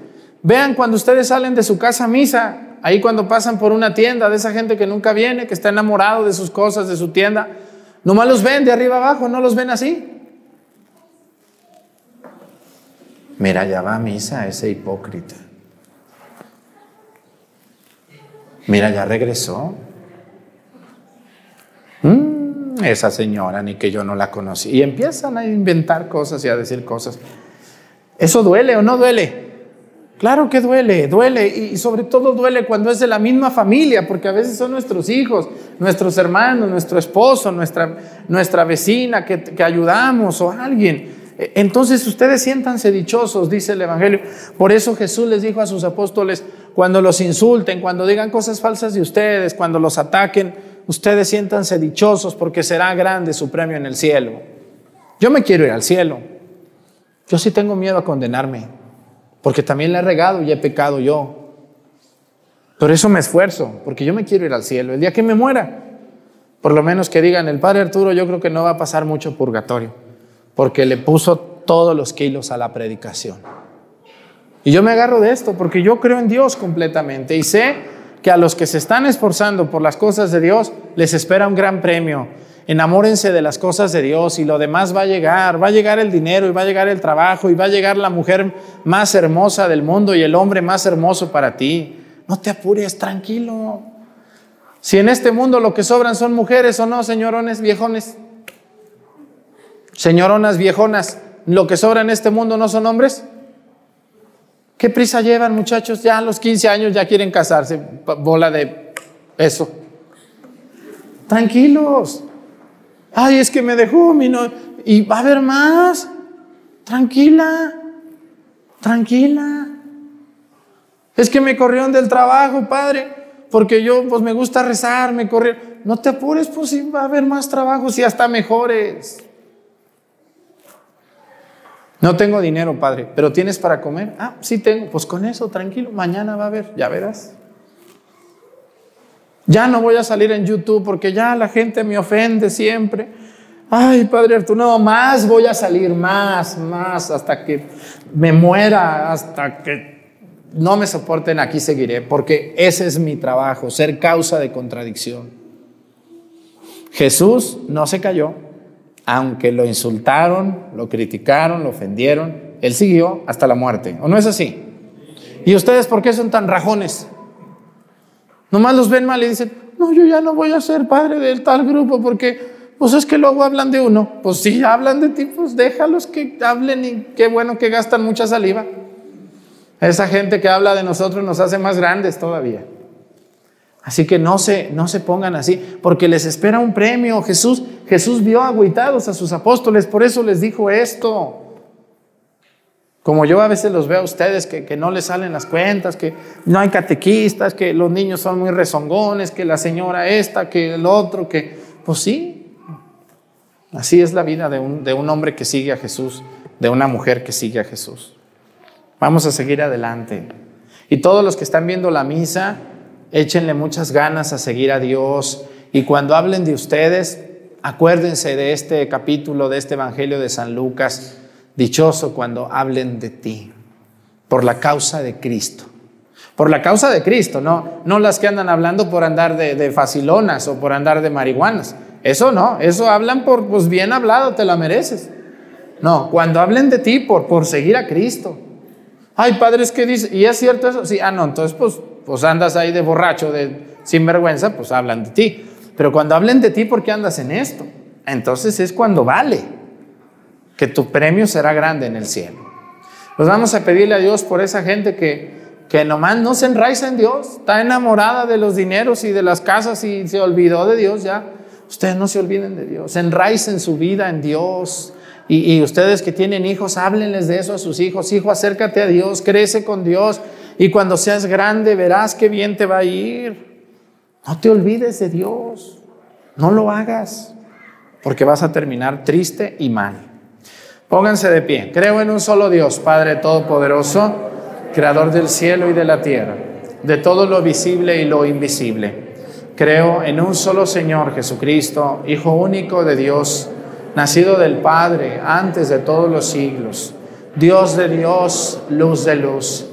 Vean cuando ustedes salen de su casa a misa, ahí cuando pasan por una tienda de esa gente que nunca viene, que está enamorado de sus cosas, de su tienda, Nomás los ven de arriba abajo, no los ven así. Mira, ya va a misa ese hipócrita. Mira, ya regresó. Mm, esa señora, ni que yo no la conocí. Y empiezan a inventar cosas y a decir cosas. ¿Eso duele o no duele? Claro que duele, duele. Y sobre todo duele cuando es de la misma familia, porque a veces son nuestros hijos, nuestros hermanos, nuestro esposo, nuestra, nuestra vecina que, que ayudamos o alguien. E, entonces ustedes siéntanse dichosos, dice el Evangelio. Por eso Jesús les dijo a sus apóstoles, cuando los insulten, cuando digan cosas falsas de ustedes, cuando los ataquen, ustedes siéntanse dichosos porque será grande su premio en el cielo. Yo me quiero ir al cielo. Yo sí tengo miedo a condenarme, porque también le he regado y he pecado yo. Por eso me esfuerzo, porque yo me quiero ir al cielo. El día que me muera, por lo menos que digan, el Padre Arturo yo creo que no va a pasar mucho purgatorio porque le puso todos los kilos a la predicación. Y yo me agarro de esto porque yo creo en Dios completamente y sé que a los que se están esforzando por las cosas de Dios les espera un gran premio. Enamórense de las cosas de Dios y lo demás va a llegar. Va a llegar el dinero y va a llegar el trabajo y va a llegar la mujer más hermosa del mundo y el hombre más hermoso para ti. No te apures, tranquilo. Si en este mundo lo que sobran son mujeres o no, señorones viejones, Señoronas viejonas, lo que sobra en este mundo no son hombres. ¿Qué prisa llevan muchachos? Ya a los 15 años ya quieren casarse, bola de eso. Tranquilos. Ay, es que me dejó mi no y va a haber más. Tranquila. Tranquila. Es que me corrieron del trabajo, padre, porque yo pues me gusta rezar, me corrieron. No te apures, pues sí va a haber más trabajo, y hasta mejores. No tengo dinero, padre, pero ¿tienes para comer? Ah, sí tengo. Pues con eso, tranquilo, mañana va a haber, ya verás. Ya no voy a salir en YouTube porque ya la gente me ofende siempre. Ay, Padre Arturo, no, más voy a salir, más, más, hasta que me muera, hasta que no me soporten, aquí seguiré, porque ese es mi trabajo, ser causa de contradicción. Jesús no se cayó, aunque lo insultaron, lo criticaron, lo ofendieron, él siguió hasta la muerte. ¿O no es así? ¿Y ustedes por qué son tan rajones? Nomás los ven mal y dicen, no, yo ya no voy a ser padre del tal grupo porque, pues es que luego hablan de uno. Pues si hablan de ti, pues déjalos que hablen y qué bueno que gastan mucha saliva. Esa gente que habla de nosotros nos hace más grandes todavía. Así que no se, no se pongan así, porque les espera un premio. Jesús, Jesús vio agüitados a sus apóstoles, por eso les dijo esto. Como yo a veces los veo a ustedes que, que, no les salen las cuentas, que no hay catequistas, que los niños son muy rezongones, que la señora esta, que el otro, que pues sí, así es la vida de un, de un hombre que sigue a Jesús, de una mujer que sigue a Jesús. Vamos a seguir adelante. Y todos los que están viendo la misa, échenle muchas ganas a seguir a Dios y cuando hablen de ustedes, acuérdense de este capítulo de este Evangelio de San Lucas, dichoso cuando hablen de ti, por la causa de Cristo. Por la causa de Cristo, no, no las que andan hablando por andar de, facilonas o por andar de marihuanas. Eso no, eso hablan por, pues bien hablado, te la mereces. No, cuando hablen de ti por, por seguir a Cristo. Ay, padre, es que dice, ¿y es cierto eso? Sí, ah, no, entonces pues pues andas ahí de borracho, de sinvergüenza, pues hablan de ti. Pero cuando hablen de ti, ¿por qué andas en esto? Entonces es cuando vale, que tu premio será grande en el cielo. Pues vamos a pedirle a Dios por esa gente que, que nomás no se enraiza en Dios, está enamorada de los dineros y de las casas y se olvidó de Dios ya. Ustedes no se olviden de Dios, enraicen su vida en Dios. Y, y ustedes que tienen hijos, háblenles de eso a sus hijos. Hijo, acércate a Dios, crece con Dios y cuando seas grande verás qué bien te va a ir. No te olvides de Dios, no lo hagas, porque vas a terminar triste y mal. Pónganse de pie. Creo en un solo Dios, Padre Todopoderoso, Creador del cielo y de la tierra, de todo lo visible y lo invisible. Creo en un solo Señor Jesucristo, Hijo único de Dios, nacido del Padre antes de todos los siglos, Dios de Dios, luz de luz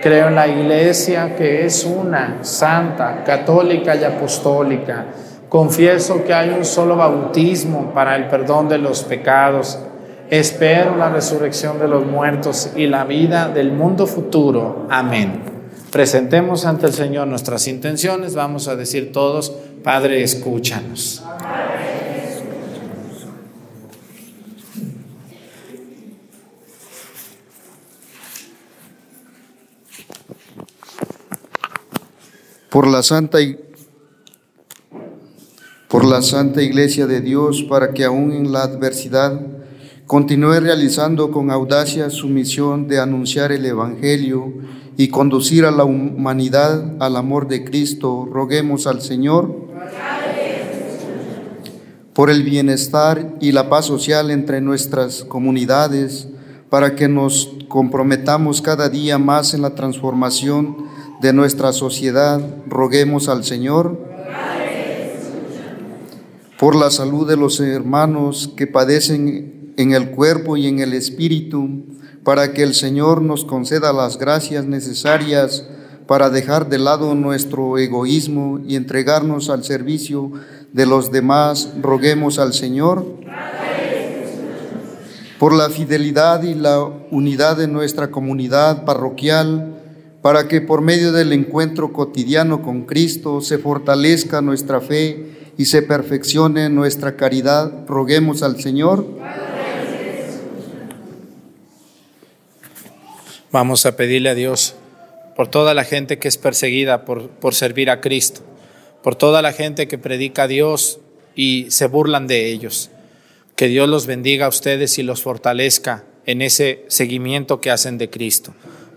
Creo en la Iglesia que es una, santa, católica y apostólica Confieso que hay un solo bautismo para el perdón de los pecados. Espero la resurrección de los muertos y la vida del mundo futuro. Amén. Presentemos ante el Señor nuestras intenciones. Vamos a decir todos, Padre, escúchanos. Por la Santa por la Santa Iglesia de Dios, para que aún en la adversidad continúe realizando con audacia su misión de anunciar el Evangelio y conducir a la humanidad al amor de Cristo, roguemos al Señor por el bienestar y la paz social entre nuestras comunidades, para que nos comprometamos cada día más en la transformación de nuestra sociedad, roguemos al Señor por la salud de los hermanos que padecen en el cuerpo y en el espíritu, para que el Señor nos conceda las gracias necesarias para dejar de lado nuestro egoísmo y entregarnos al servicio de los demás, roguemos al Señor. Por la fidelidad y la unidad de nuestra comunidad parroquial, para que por medio del encuentro cotidiano con Cristo se fortalezca nuestra fe y se perfeccione nuestra caridad, roguemos al Señor. Vamos a pedirle a Dios por toda la gente que es perseguida por, por servir a Cristo, por toda la gente que predica a Dios y se burlan de ellos. Que Dios los bendiga a ustedes y los fortalezca en ese seguimiento que hacen de Cristo.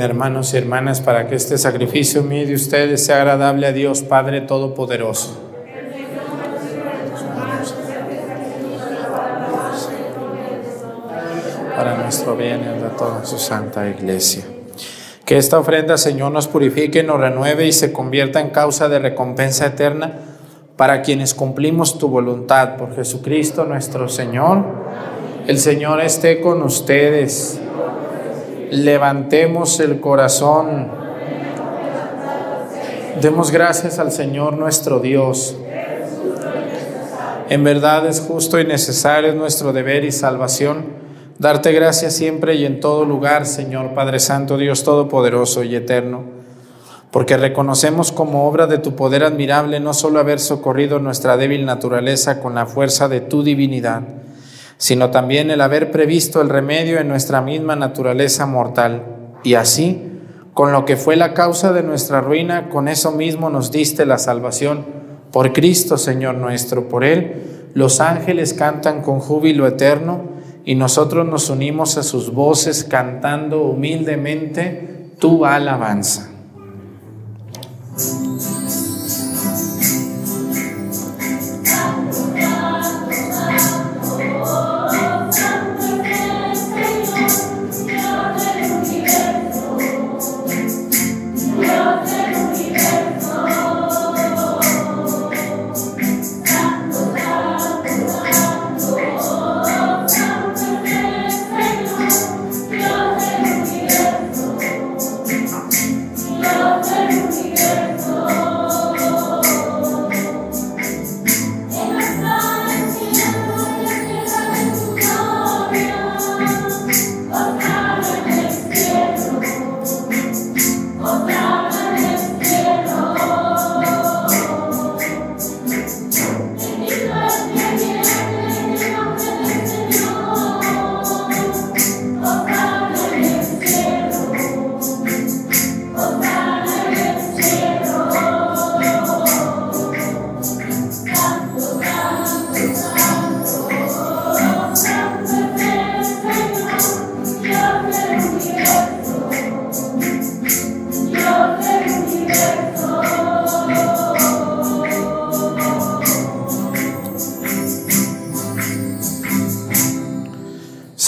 Hermanos y hermanas para que este sacrificio mío de ustedes sea agradable a Dios Padre Todopoderoso. Para nuestro bien y de toda su santa iglesia. Que esta ofrenda, Señor, nos purifique, nos renueve y se convierta en causa de recompensa eterna para quienes cumplimos tu voluntad por Jesucristo nuestro Señor. El Señor esté con ustedes. Levantemos el corazón. Demos gracias al Señor nuestro Dios. En verdad es justo y necesario nuestro deber y salvación darte gracias siempre y en todo lugar, Señor Padre Santo, Dios Todopoderoso y Eterno porque reconocemos como obra de tu poder admirable no solo haber socorrido nuestra débil naturaleza con la fuerza de tu divinidad, sino también el haber previsto el remedio en nuestra misma naturaleza mortal. Y así, con lo que fue la causa de nuestra ruina, con eso mismo nos diste la salvación. Por Cristo, Señor nuestro, por Él, los ángeles cantan con júbilo eterno y nosotros nos unimos a sus voces cantando humildemente tu alabanza.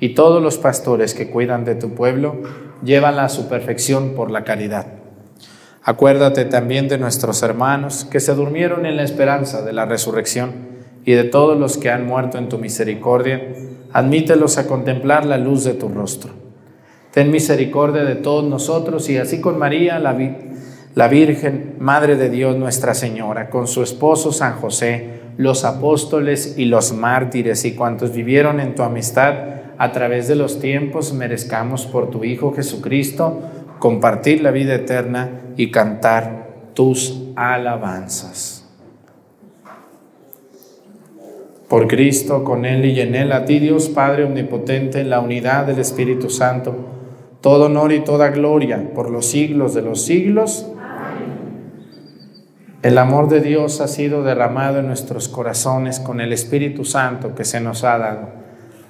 y todos los pastores que cuidan de tu pueblo llévala a su perfección por la caridad. Acuérdate también de nuestros hermanos que se durmieron en la esperanza de la resurrección y de todos los que han muerto en tu misericordia, admítelos a contemplar la luz de tu rostro. Ten misericordia de todos nosotros y así con María, la, la Virgen, Madre de Dios Nuestra Señora, con su esposo San José, los apóstoles y los mártires y cuantos vivieron en tu amistad a través de los tiempos, merezcamos por tu Hijo Jesucristo compartir la vida eterna y cantar tus alabanzas. Por Cristo, con Él y en Él, a ti Dios Padre Omnipotente, en la unidad del Espíritu Santo, todo honor y toda gloria por los siglos de los siglos. El amor de Dios ha sido derramado en nuestros corazones con el Espíritu Santo que se nos ha dado.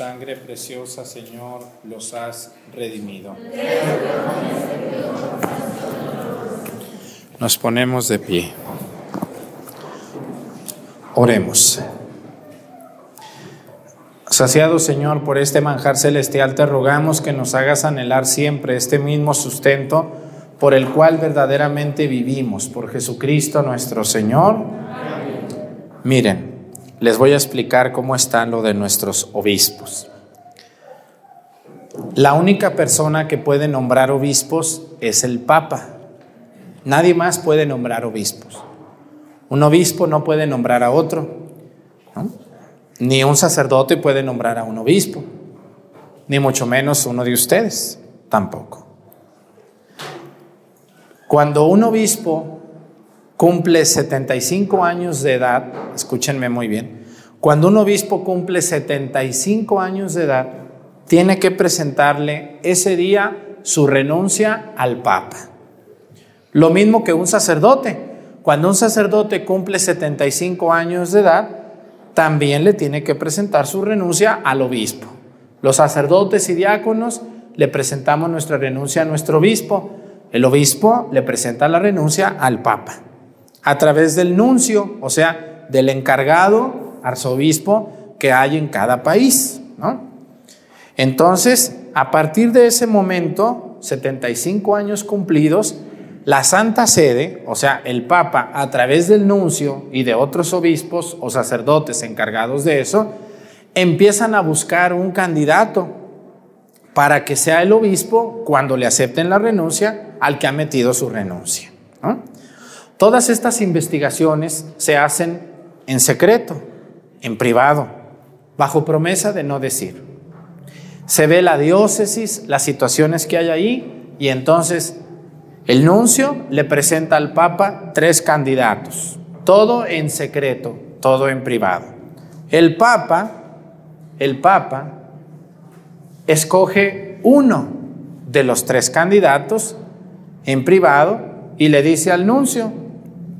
Sangre preciosa, Señor, los has redimido. Nos ponemos de pie. Oremos. Saciado Señor por este manjar celestial, te rogamos que nos hagas anhelar siempre este mismo sustento por el cual verdaderamente vivimos, por Jesucristo nuestro Señor. Miren, les voy a explicar cómo está lo de nuestros obispos. La única persona que puede nombrar obispos es el Papa. Nadie más puede nombrar obispos. Un obispo no puede nombrar a otro, ni un sacerdote puede nombrar a un obispo, ni mucho menos uno de ustedes tampoco. Cuando un obispo cumple 75 años de edad, escúchenme muy bien, cuando un obispo cumple 75 años de edad, tiene que presentarle ese día su renuncia al Papa. Lo mismo que un sacerdote. Cuando un sacerdote cumple 75 años de edad, también le tiene que presentar su renuncia al obispo. Los sacerdotes y diáconos le presentamos nuestra renuncia a nuestro obispo. El obispo le presenta la renuncia al Papa a través del nuncio, o sea, del encargado arzobispo que hay en cada país. Entonces, a partir de ese momento, 75 años cumplidos, la Santa Sede, o sea, el Papa, a través del nuncio y de otros obispos o sacerdotes encargados de eso, empiezan a buscar un candidato para que sea el obispo cuando le acepten la renuncia al que ha metido su renuncia. Todas estas investigaciones se hacen en secreto, en privado, bajo promesa de no decir. Se ve la diócesis, las situaciones que hay ahí, y entonces el nuncio le presenta al Papa tres candidatos, todo en secreto, todo en privado. El Papa, el Papa escoge uno de los tres candidatos en privado y le dice al nuncio,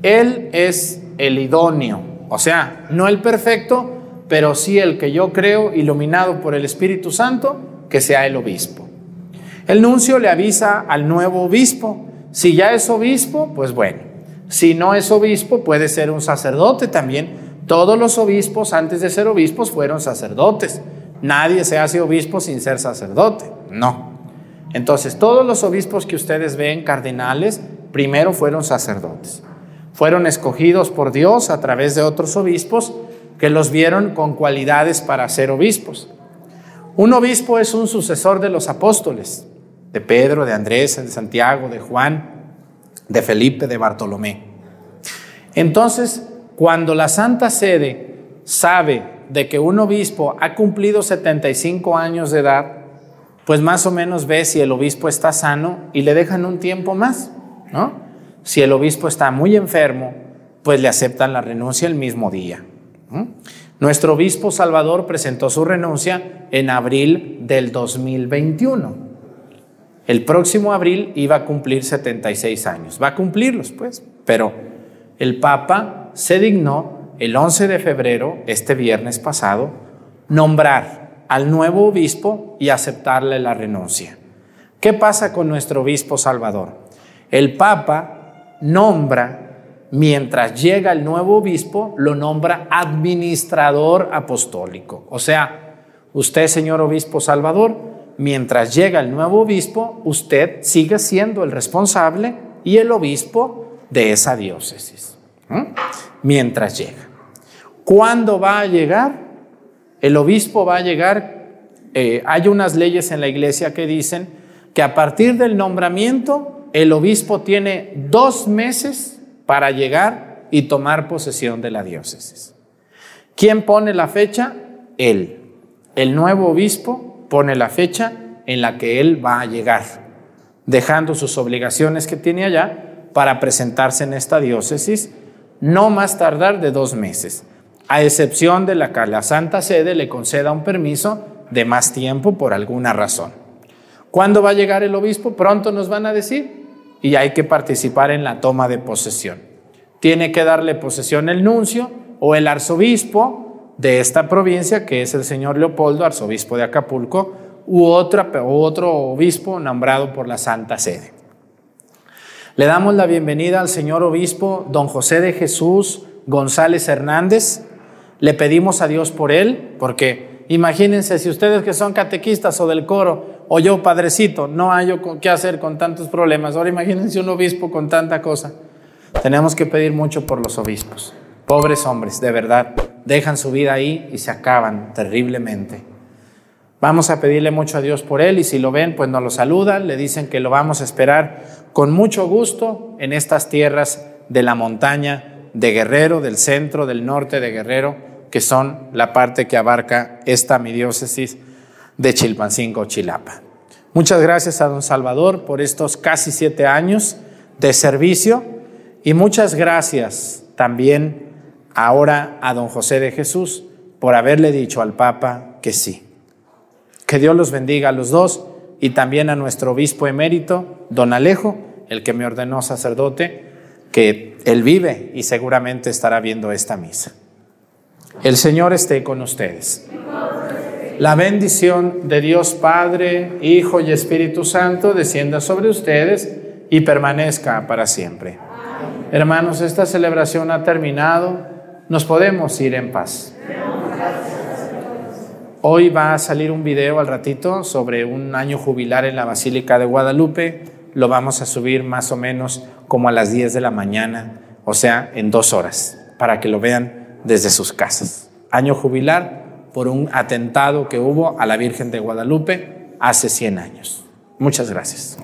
él es el idóneo, o sea, no el perfecto, pero sí el que yo creo, iluminado por el Espíritu Santo, que sea el obispo. El nuncio le avisa al nuevo obispo, si ya es obispo, pues bueno, si no es obispo, puede ser un sacerdote también. Todos los obispos antes de ser obispos fueron sacerdotes. Nadie se hace obispo sin ser sacerdote. No. Entonces, todos los obispos que ustedes ven, cardinales, primero fueron sacerdotes. Fueron escogidos por Dios a través de otros obispos que los vieron con cualidades para ser obispos. Un obispo es un sucesor de los apóstoles, de Pedro, de Andrés, de Santiago, de Juan, de Felipe, de Bartolomé. Entonces, cuando la Santa Sede sabe de que un obispo ha cumplido 75 años de edad, pues más o menos ve si el obispo está sano y le dejan un tiempo más, ¿no? Si el obispo está muy enfermo, pues le aceptan la renuncia el mismo día. Nuestro obispo Salvador presentó su renuncia en abril del 2021. El próximo abril iba a cumplir 76 años. Va a cumplirlos, pues, pero el Papa se dignó el 11 de febrero, este viernes pasado, nombrar al nuevo obispo y aceptarle la renuncia. ¿Qué pasa con nuestro obispo Salvador? El Papa nombra, mientras llega el nuevo obispo, lo nombra administrador apostólico. O sea, usted, señor obispo Salvador, mientras llega el nuevo obispo, usted sigue siendo el responsable y el obispo de esa diócesis. Mientras llega. ¿Cuándo va a llegar? El obispo va a llegar. Eh, hay unas leyes en la iglesia que dicen que a partir del nombramiento el obispo tiene dos meses para llegar y tomar posesión de la diócesis. ¿Quién pone la fecha? Él. El nuevo obispo pone la fecha en la que él va a llegar, dejando sus obligaciones que tiene allá para presentarse en esta diócesis, no más tardar de dos meses a excepción de la que la Santa Sede le conceda un permiso de más tiempo por alguna razón. ¿Cuándo va a llegar el obispo? Pronto nos van a decir. Y hay que participar en la toma de posesión. Tiene que darle posesión el nuncio o el arzobispo de esta provincia, que es el señor Leopoldo, arzobispo de Acapulco, u otra, otro obispo nombrado por la Santa Sede. Le damos la bienvenida al señor obispo don José de Jesús González Hernández. Le pedimos a Dios por él, porque imagínense si ustedes que son catequistas o del coro, o yo padrecito, no hay qué hacer con tantos problemas. Ahora imagínense un obispo con tanta cosa. Tenemos que pedir mucho por los obispos. Pobres hombres, de verdad, dejan su vida ahí y se acaban terriblemente. Vamos a pedirle mucho a Dios por él y si lo ven, pues nos lo saludan, le dicen que lo vamos a esperar con mucho gusto en estas tierras de la montaña de Guerrero, del centro, del norte de Guerrero, que son la parte que abarca esta mi diócesis de Chilpancingo, Chilapa. Muchas gracias a don Salvador por estos casi siete años de servicio y muchas gracias también ahora a don José de Jesús por haberle dicho al Papa que sí. Que Dios los bendiga a los dos y también a nuestro obispo emérito, don Alejo, el que me ordenó sacerdote, que él vive y seguramente estará viendo esta misa. El Señor esté con ustedes. La bendición de Dios Padre, Hijo y Espíritu Santo descienda sobre ustedes y permanezca para siempre. Hermanos, esta celebración ha terminado nos podemos ir en paz. Hoy va a salir un video al ratito sobre un año jubilar en la Basílica de Guadalupe. Lo vamos a subir más o menos como a las 10 de la mañana, o sea, en dos horas, para que lo vean desde sus casas. Año jubilar por un atentado que hubo a la Virgen de Guadalupe hace 100 años. Muchas gracias.